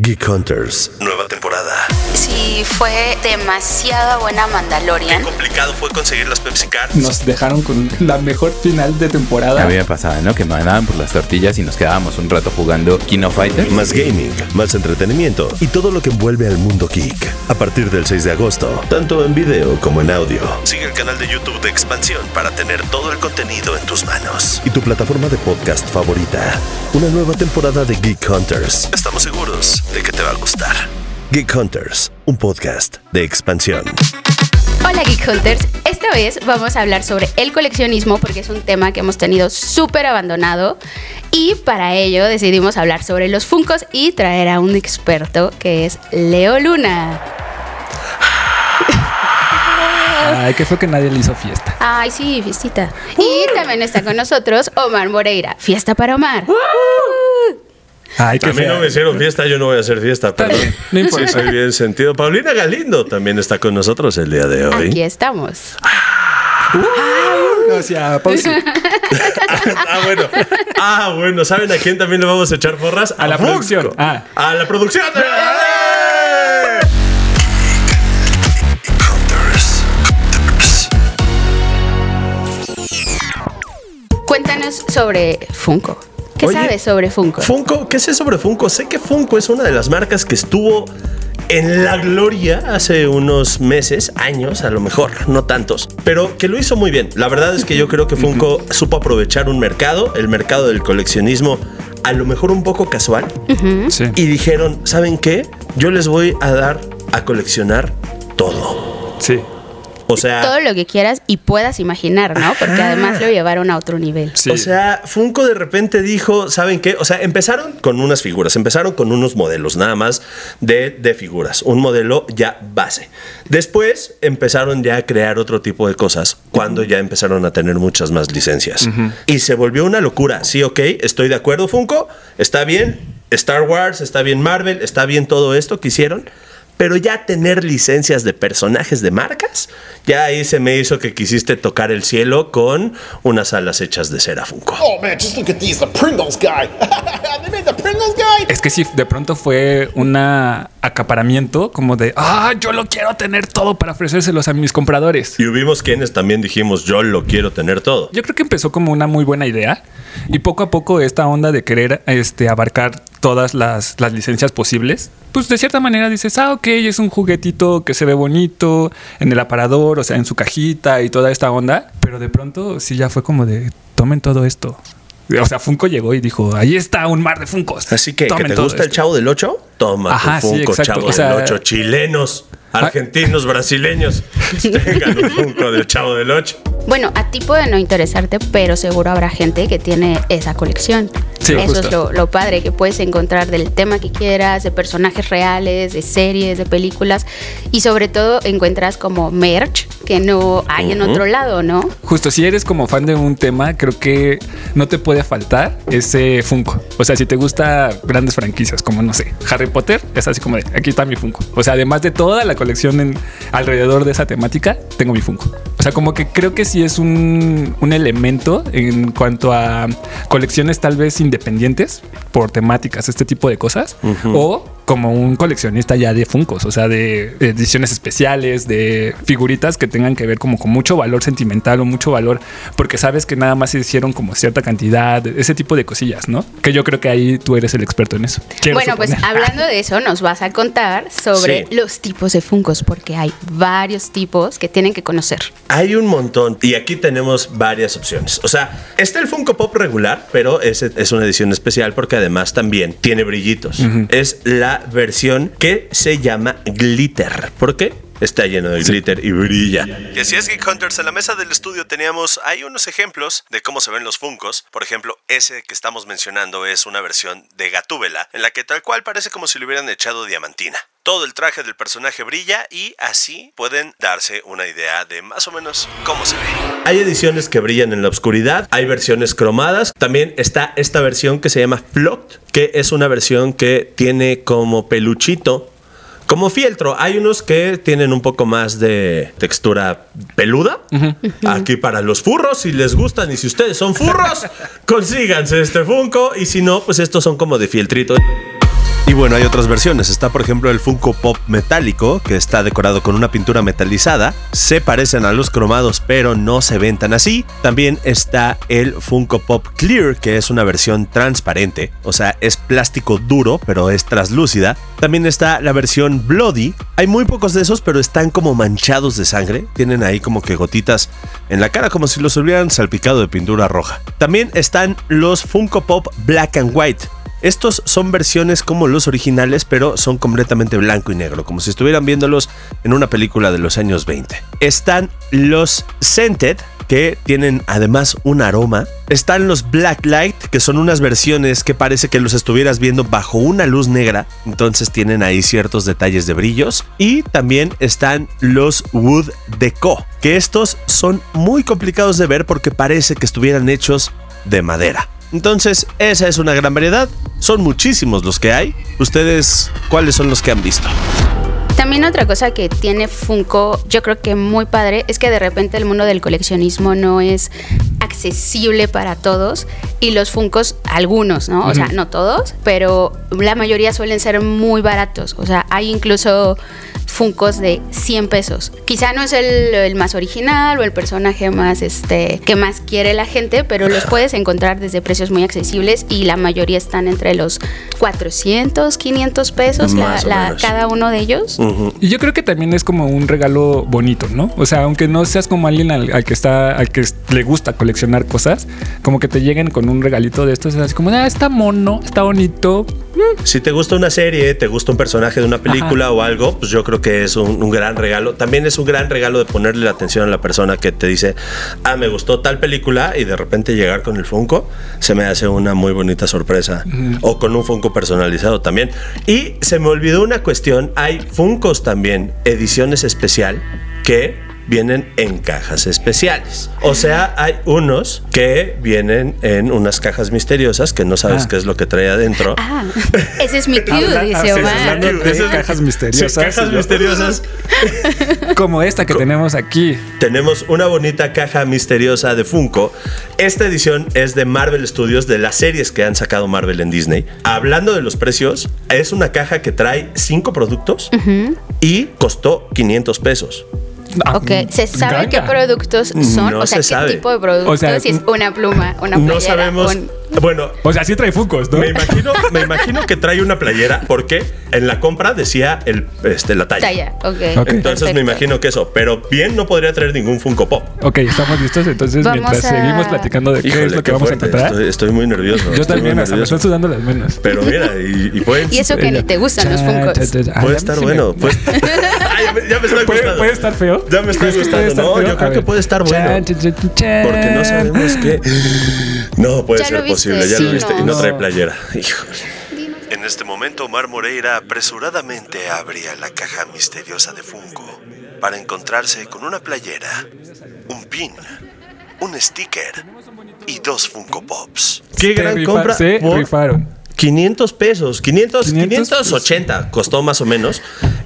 Geek Hunters, nueva temporada. Sí, fue demasiada buena Mandalorian. Qué complicado fue conseguir las Pepsi Cards. Nos dejaron con la mejor final de temporada. A mí me pasaba, ¿no? Que me mandaban por las tortillas y nos quedábamos un rato jugando Kino Fighter. Más gaming, más entretenimiento y todo lo que envuelve al mundo geek. A partir del 6 de agosto, tanto en video como en audio. Sigue el canal de YouTube de Expansión para tener todo el contenido en tus manos. Y tu plataforma de podcast favorita. Una nueva temporada de Geek Hunters. Estamos seguros de que te va a gustar. Geek Hunters, un podcast de expansión. Hola Geek Hunters, esta vez vamos a hablar sobre el coleccionismo porque es un tema que hemos tenido súper abandonado y para ello decidimos hablar sobre los Funcos y traer a un experto que es Leo Luna. Ay, que fue que nadie le hizo fiesta. Ay, sí, fiestita. Y también está con nosotros Omar Moreira. Fiesta para Omar. Ay, qué A mí no me hicieron fiesta, yo no voy a hacer fiesta, perdón. No importa. Sí, soy bien sentido. Paulina Galindo también está con nosotros el día de hoy. Aquí estamos. O sea, pausa. ah, bueno. Ah, bueno. ¿Saben a quién también le vamos a echar porras? A la Funko. producción. Ah. A la producción. Cuéntanos sobre Funko. ¿Qué Oye, sabes sobre Funko? Funko, ¿qué sé sobre Funko? Sé que Funko es una de las marcas que estuvo en la gloria hace unos meses, años a lo mejor, no tantos, pero que lo hizo muy bien. La verdad es que yo creo que Funko supo aprovechar un mercado, el mercado del coleccionismo, a lo mejor un poco casual, Sí. y dijeron, ¿saben qué? Yo les voy a dar a coleccionar todo. Sí. O sea, Todo lo que quieras y puedas imaginar, ¿no? Porque además lo llevaron a otro nivel. Sí. O sea, Funko de repente dijo, ¿saben qué? O sea, empezaron con unas figuras, empezaron con unos modelos nada más de, de figuras, un modelo ya base. Después empezaron ya a crear otro tipo de cosas, cuando ya empezaron a tener muchas más licencias. Y se volvió una locura. Sí, ok, estoy de acuerdo, Funko, está bien. Star Wars, está bien Marvel, está bien todo esto que hicieron. Pero ya tener licencias de personajes de marcas, ya ahí se me hizo que quisiste tocar el cielo con unas alas hechas de cera Funko. Oh man, just look at these, the Pringles guy. they made the Pringles guy. Es que sí, de pronto fue un acaparamiento como de, ah, yo lo quiero tener todo para ofrecérselos a mis compradores. Y hubimos quienes también dijimos, yo lo quiero tener todo. Yo creo que empezó como una muy buena idea y poco a poco esta onda de querer este, abarcar todas las, las licencias posibles, pues de cierta manera dices, ah, ok, es un juguetito que se ve bonito en el aparador, o sea, en su cajita y toda esta onda, pero de pronto sí ya fue como de, tomen todo esto. O sea, Funko llegó y dijo, ahí está un mar de Funcos. Así que, ¿que Tomen te todo gusta el esto". chavo del 8? Toma Ajá, tu Funko, chavo O sea- del 8. Chilenos, argentinos, brasileños. Tengan un Funko del chavo del 8. Bueno, a ti puede no interesarte, pero seguro habrá gente que tiene esa colección. Sí, Eso justo. es lo, lo padre, que puedes encontrar del tema que quieras, de personajes reales, de series, de películas, y sobre todo encuentras como merch que no hay en otro lado, ¿no? Justo, si eres como fan de un tema, creo que no te puede faltar ese Funko. O sea, si te gusta grandes franquicias, como no sé, Harry Potter, es así como de aquí está mi Funko. O sea, además de toda la colección en, alrededor de esa temática, tengo mi Funko. O sea, como que creo que sí es un, un elemento en cuanto a colecciones tal vez independientes por temáticas, este tipo de cosas. O como un coleccionista ya de Funcos, o sea, de ediciones especiales, de figuritas que tengan que ver como con mucho valor sentimental o mucho valor, porque sabes que nada más se hicieron como cierta cantidad, ese tipo de cosillas, ¿no? Que yo creo que ahí tú eres el experto en eso. Quiero bueno, pues hablando de eso, nos vas a contar sobre Sí. los tipos de Funcos, porque hay varios tipos que tienen que conocer. Hay un montón y aquí tenemos varias opciones. O sea, está el Funko Pop regular, pero ese es una edición especial porque además también tiene brillitos. Es la versión que se llama glitter. ¿Por qué? Está lleno de glitter y brilla. Y así es, Geek Hunters. En la mesa del estudio teníamos hay unos ejemplos de cómo se ven los Funcos. Por ejemplo, ese que estamos mencionando es una versión de Gatúbela, en la que tal cual parece como si le hubieran echado diamantina. Todo el traje del personaje brilla y así pueden darse una idea de más o menos cómo se ve. Hay ediciones que brillan en la oscuridad, hay versiones cromadas, también está esta versión que se llama Flocked, que es una versión que tiene como peluchito como fieltro, hay unos que tienen un poco más de textura peluda. Aquí para los furros, si les gustan y si ustedes son furros, consíganse este Funko. Y si no, pues estos son como de fieltrito. Y bueno, hay otras versiones. Está, por ejemplo, el Funko Pop metálico, que está decorado con una pintura metalizada. Se parecen a los cromados, pero no se ven tan así. También está el Funko Pop Clear, que es una versión transparente. O sea, es plástico duro, pero es traslúcida. También está la versión Bloody. Hay muy pocos de esos, pero están como manchados de sangre. Tienen ahí como que gotitas en la cara, como si los hubieran salpicado de pintura roja. También están los Funko Pop Black and White estos son versiones como los originales, pero son completamente blanco y negro, como si estuvieran viéndolos en una película de los años 20. Están los Scented, que tienen además un aroma. Están los Black Light, que son unas versiones que parece que los estuvieras viendo bajo una luz negra, entonces tienen ahí ciertos detalles de brillos. Y también están los Wood Deco, que estos son muy complicados de ver porque parece que estuvieran hechos de madera. Entonces, esa es una gran variedad. Son muchísimos los que hay. ¿Ustedes cuáles son los que han visto? También otra cosa que tiene Funko, yo creo que muy padre, es que de repente el mundo del coleccionismo no es accesible para todos y los Funcos, algunos, ¿no? O sea, no todos, pero la mayoría suelen ser muy baratos. O sea, hay incluso Funcos de 100 pesos. Quizá no es el, el, más original o el personaje más este que más quiere la gente, pero los puedes encontrar desde precios muy accesibles y la mayoría están entre los 400, 500 pesos la, la, cada uno de ellos. Uh -huh. Y yo creo que también es como un regalo bonito, ¿no? O sea, aunque no seas como alguien al, al, que está al que le gusta coleccionar cosas, como que te lleguen con un regalito de estos, es así como, ah, está mono, está bonito. Si te gusta una serie, te gusta un personaje de una película Ajá. o algo, pues yo creo que es un, un, gran regalo. También es un gran regalo de ponerle la atención a la persona que te dice, ah, me gustó tal película y de repente llegar con el Funko, se me hace una muy bonita sorpresa. Uh -huh. O con un Funko personalizado también. Y se me olvidó una cuestión, hay Funkos también, ediciones especial, que vienen en cajas especiales. O sea, hay unos que vienen en unas cajas misteriosas que no sabes ah. qué es lo que trae adentro. Ah, ese es mi cue, dice Omar. Es cajas misteriosas. Sí, cajas misteriosas. Como esta que tenemos aquí. Tenemos una bonita caja misteriosa de Funko. Esta edición es de Marvel Studios, de las series que han sacado Marvel en Disney. Hablando de los precios, es una caja que trae cinco productos uh -huh. y costó 500 pesos. Ok, ¿se sabe qué productos son? No o sea, se ¿qué sabe. tipo de productos? O sea, si es una pluma, una playera. No sabemos. un- Bueno, O sea, sí trae Funkos, ¿no? me imagino, me imagino que trae una playera porque en la compra decía el, este, la talla. Talla, ok. Ok. Entonces me imagino que eso, pero bien no podría traer ningún Funko Pop. Ok, estamos listos. Entonces, Vamos mientras a- seguimos platicando de qué Híjole, es lo que qué vamos fuerte. a encontrar. Estoy, estoy muy nervioso. Yo estoy también, hasta me están sudando las manos. Pero mira, y, y pueden- Y eso que ni te gustan los Funkos. cha, cha. Puede estar me- bueno. pues- Ay, ya, me, estoy ¿Puede, puede estar feo? Ya me está ¿Crees que gustando. No, feo? yo A creo que puede estar bueno. Porque no sabemos qué. No puede ser lo viste, posible. Ya sí, lo viste. Y no trae playera. Híjole. En este momento, Omar Moreira apresuradamente abría la caja misteriosa de Funko para encontrarse con una playera, un pin, un sticker y dos Funko Pops. ¡Qué gran rifa- compra! Se por rifaron. 500 pesos, 500, 500 580 costó más o menos.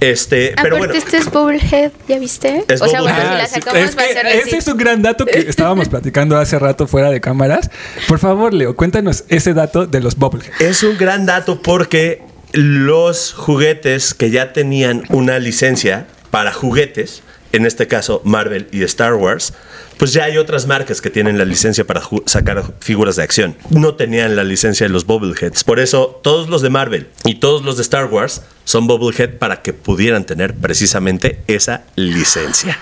Este, pero Aparte, bueno, este es Bubblehead, ¿ya viste? Es o sea, bueno, Bubblehead. si la Ah, sacamos Es va a ser ese es un gran dato que estábamos platicando hace rato fuera de cámaras. Por favor, Leo, cuéntanos ese dato de los Bubblehead. Es un gran dato porque los juguetes que ya tenían una licencia para juguetes, en este caso Marvel y Star Wars, pues ya hay otras marcas que tienen la licencia para sacar figuras de acción. No tenían la licencia de los Bubbleheads. Por eso todos los de Marvel y todos los de Star Wars son Bubblehead para que pudieran tener precisamente esa licencia.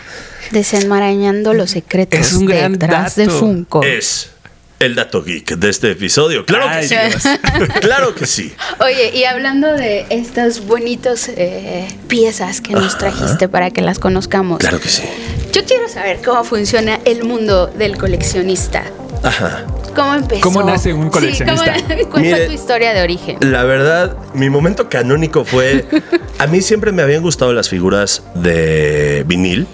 Desenmarañando los secretos Es un gran detrás dato. de Funko. Es el dato geek de este episodio. Claro Ay, que sí. claro que sí. Oye, y hablando de estas bonitas eh, piezas que nos trajiste para que las conozcamos, Claro que sí. yo quiero saber cómo funciona el mundo del coleccionista. Ajá. ¿Cómo empezó? ¿Cómo nace un coleccionista? Sí, ¿cómo- ¿Cuál Mire, fue tu historia de origen? La verdad, mi momento canónico fue. A mí siempre me habían gustado las figuras de vinil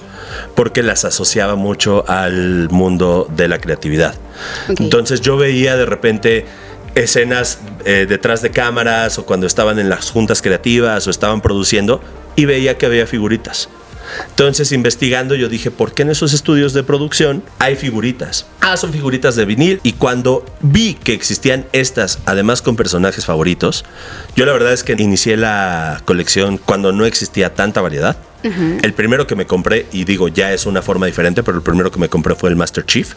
porque las asociaba mucho al mundo de la creatividad. Entonces yo veía de repente escenas eh, detrás de cámaras o cuando estaban en las juntas creativas o estaban produciendo y veía que había figuritas. Entonces, investigando, yo dije, ¿por qué en esos estudios de producción hay figuritas? Ah, son figuritas de vinil. Y cuando vi que existían estas, además con personajes favoritos, yo la verdad es que inicié la colección cuando no existía tanta variedad. El primero que me compré, y digo ya es una forma diferente, pero el primero que me compré fue el Master Chief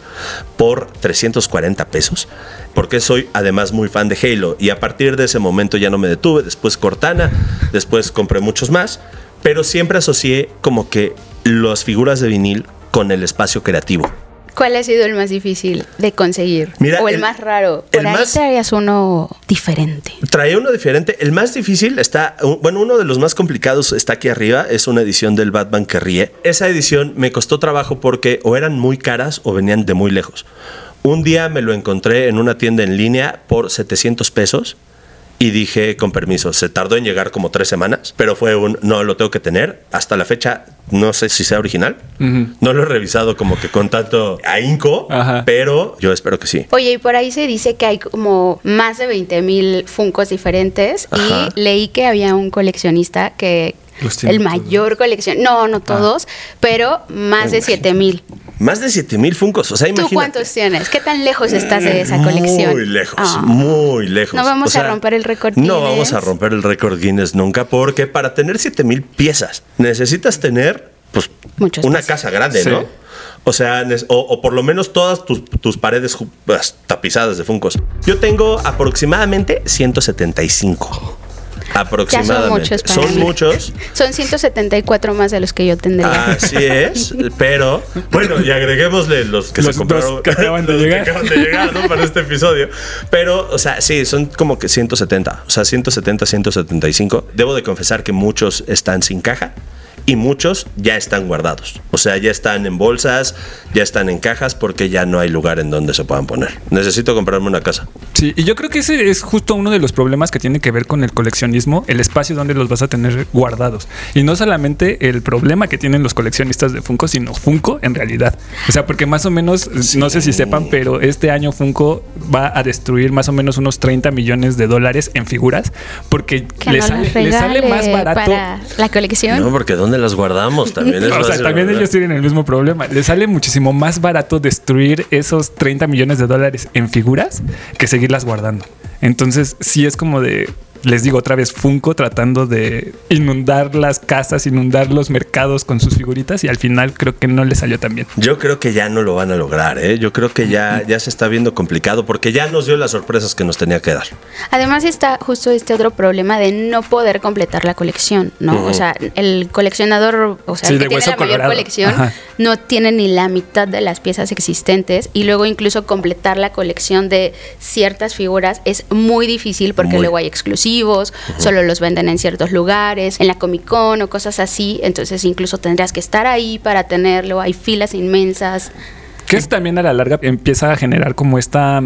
por 340 pesos, porque soy además muy fan de Halo y a partir de ese momento ya no me detuve, después Cortana, después compré muchos más, pero siempre asocié como que las figuras de vinil con el espacio creativo. ¿Cuál ha sido el más difícil de conseguir? Mira, o el, el- más raro. el Por ahí más- traías uno diferente. Traía uno diferente. El más difícil está, bueno, uno de los más complicados está aquí arriba. Es una edición del Batman que ríe. Esa edición me costó trabajo porque o eran muy caras o venían de muy lejos. Un día me lo encontré en una tienda en línea por 700 pesos y dije, con permiso, se tardó en llegar como tres semanas, pero fue un, no, lo tengo que tener. Hasta la fecha, no sé si sea original. No lo he revisado como que con tanto ahínco, Ajá. pero yo espero que sí. Oye, y por ahí se dice que hay como más de 20 mil Funcos diferentes. Ajá. Y leí que había un coleccionista que. El todos. mayor colección. No, no todos, pero más de 7 mil. Más de 7000 funcos. O sea, ¿Tú imagínate. cuántos tienes? ¿Qué tan lejos estás de esa colección? Muy lejos, Ah. muy lejos. No vamos a romper el récord No Guinness. vamos a romper el récord Guinness nunca, porque para tener 7000 piezas necesitas tener pues una casa grande, Sí. ¿no? O sea, o, o por lo menos todas tus, tus paredes pues, tapizadas de funcos. Yo tengo aproximadamente 175. Aproximadamente. muchos para Son mí. muchos. Son 174 más de los que yo tendría. Así es, pero bueno, y agreguémosle los que Los se compraron dos que acaban de que llegar. acaban de llegar, ¿no? Para este episodio. Pero, o sea, sí, son como que 170, o sea, 170, 175. Debo de confesar que muchos están sin caja y muchos ya están guardados. O sea, ya están en bolsas, ya están en cajas porque ya no hay lugar en donde se puedan poner. Necesito comprarme una casa. Sí, y yo creo que ese es justo uno de los problemas que tiene que ver con el coleccionismo, el espacio donde los vas a tener guardados. Y no solamente el problema que tienen los coleccionistas de Funko, sino Funko en realidad. O sea, porque más o menos, no sé si sepan, pero este año Funko va a destruir más o menos unos 30 millones de dólares en figuras, porque que le, no sale, sale más barato. para la colección. No, porque ¿dónde las guardamos? También es O sea, también ¿verdad? ellos tienen el mismo problema. Les sale muchísimo más barato destruir esos 30 millones de dólares en figuras que seguirlas guardando. Entonces, sí es como de, les digo otra vez, Funko tratando de inundar las casas, inundar los mercados con sus figuritas y al final creo que no les salió tan bien. Yo creo que ya no lo van a lograr, ¿eh? Yo creo que ya, ya se está viendo complicado porque ya nos dio las sorpresas que nos tenía que dar. Además está justo este otro problema de no poder completar la colección, ¿no? O sea, el coleccionador, o sea, Sí, el que tiene la mayor colección, Ajá. no tiene ni la mitad de las piezas existentes y luego incluso completar la colección de ciertas figuras es muy difícil porque Muy. luego hay exclusivos, solo los venden en ciertos lugares, en la Comic Con o cosas así, entonces incluso tendrías que estar ahí para tenerlo, hay filas inmensas. Que eso también a la larga empieza a generar como esta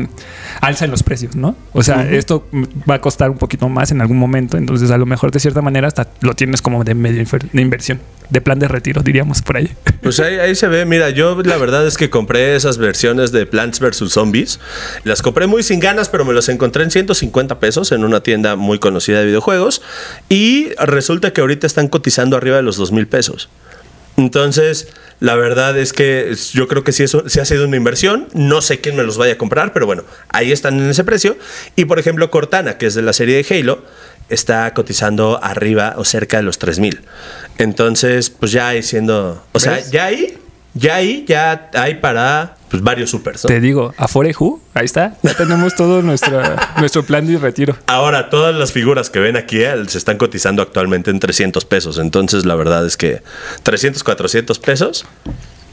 alza en los precios, ¿no? O sea, esto va a costar un poquito más en algún momento, entonces a lo mejor de cierta manera hasta lo tienes como de medio de inversión, de plan de retiro, diríamos por ahí. Pues ahí, ahí se ve, mira, yo la verdad es que compré esas versiones de Plants vs. Zombies. Las compré muy sin ganas, pero me las encontré en 150 pesos en una tienda muy conocida de videojuegos. Y resulta que ahorita están cotizando arriba de los 2 mil pesos. Entonces, la verdad es que yo creo que sí, eso, sí ha sido una inversión. No sé quién me los vaya a comprar, pero bueno, ahí están en ese precio. Y por ejemplo, Cortana, que es de la serie de Halo, está cotizando arriba o cerca de los 3000. Entonces, pues ya ahí siendo. O sea, ya ahí, ya ahí, ya hay para pues, varios supers. ¿no? Te digo, Aforeju, ahí está, ya tenemos todo nuestro, nuestro plan de retiro. Ahora, todas las figuras que ven aquí eh, se están cotizando actualmente en 300 pesos. Entonces, la verdad es que 300, 400 pesos.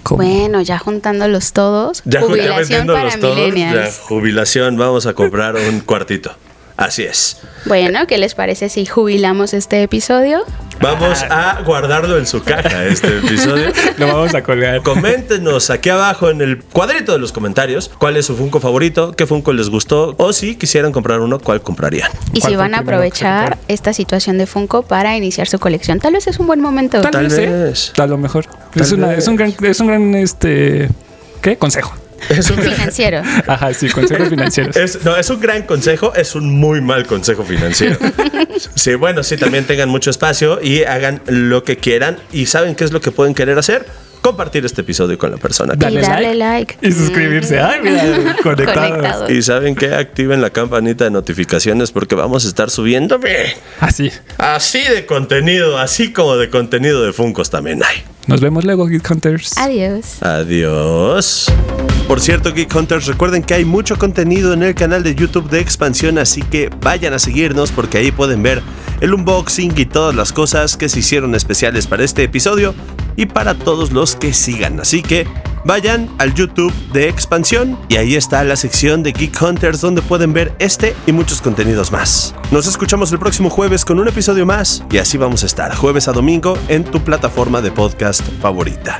¿Cómo? Bueno, ya juntándolos todos, Ya, ya jubilación vendiéndolos para todos, ya, millennials. jubilación, vamos a comprar un cuartito. Así es. Bueno, ¿qué les parece si jubilamos este episodio? Vamos a guardarlo en su caja este episodio. Lo vamos a colgar. Coméntenos aquí abajo en el cuadrito de los comentarios cuál es su Funko favorito, qué Funko les gustó o si quisieran comprar uno, cuál comprarían. Y ¿Cuál si van a aprovechar esta situación de Funko para iniciar su colección. Tal vez es un buen momento. Tal, Tal vez, ¿eh? vez. A lo mejor. Es, Tal una- vez. es un gran, es un gran este, ¿qué? Consejo. Es un gran- financiero. Ajá, sí, consejos financieros. Es, no, es un gran consejo, es un muy mal consejo financiero. Sí, bueno, sí, también tengan mucho espacio y hagan lo que quieran. ¿Y saben qué es lo que pueden querer hacer? Compartir este episodio con la persona. que- Y darle like. Y suscribirse. Ay, mira, conectados. Conectados. Y saben que activen la campanita de notificaciones porque vamos a estar subiendo Así. así de contenido, así como de contenido de Funcos también hay. Nos vemos luego, Geek Hunters. Adiós. Adiós. Por cierto, Geek Hunters, recuerden que hay mucho contenido en el canal de YouTube de Expansión, así que vayan a seguirnos porque ahí pueden ver el unboxing y todas las cosas que se hicieron especiales para este episodio y para todos los que sigan. Así que vayan al YouTube de Expansión y ahí está la sección de Geek Hunters donde pueden ver este y muchos contenidos más. Nos escuchamos el próximo jueves con un episodio más y así vamos a estar jueves a domingo en tu plataforma de podcast favorita.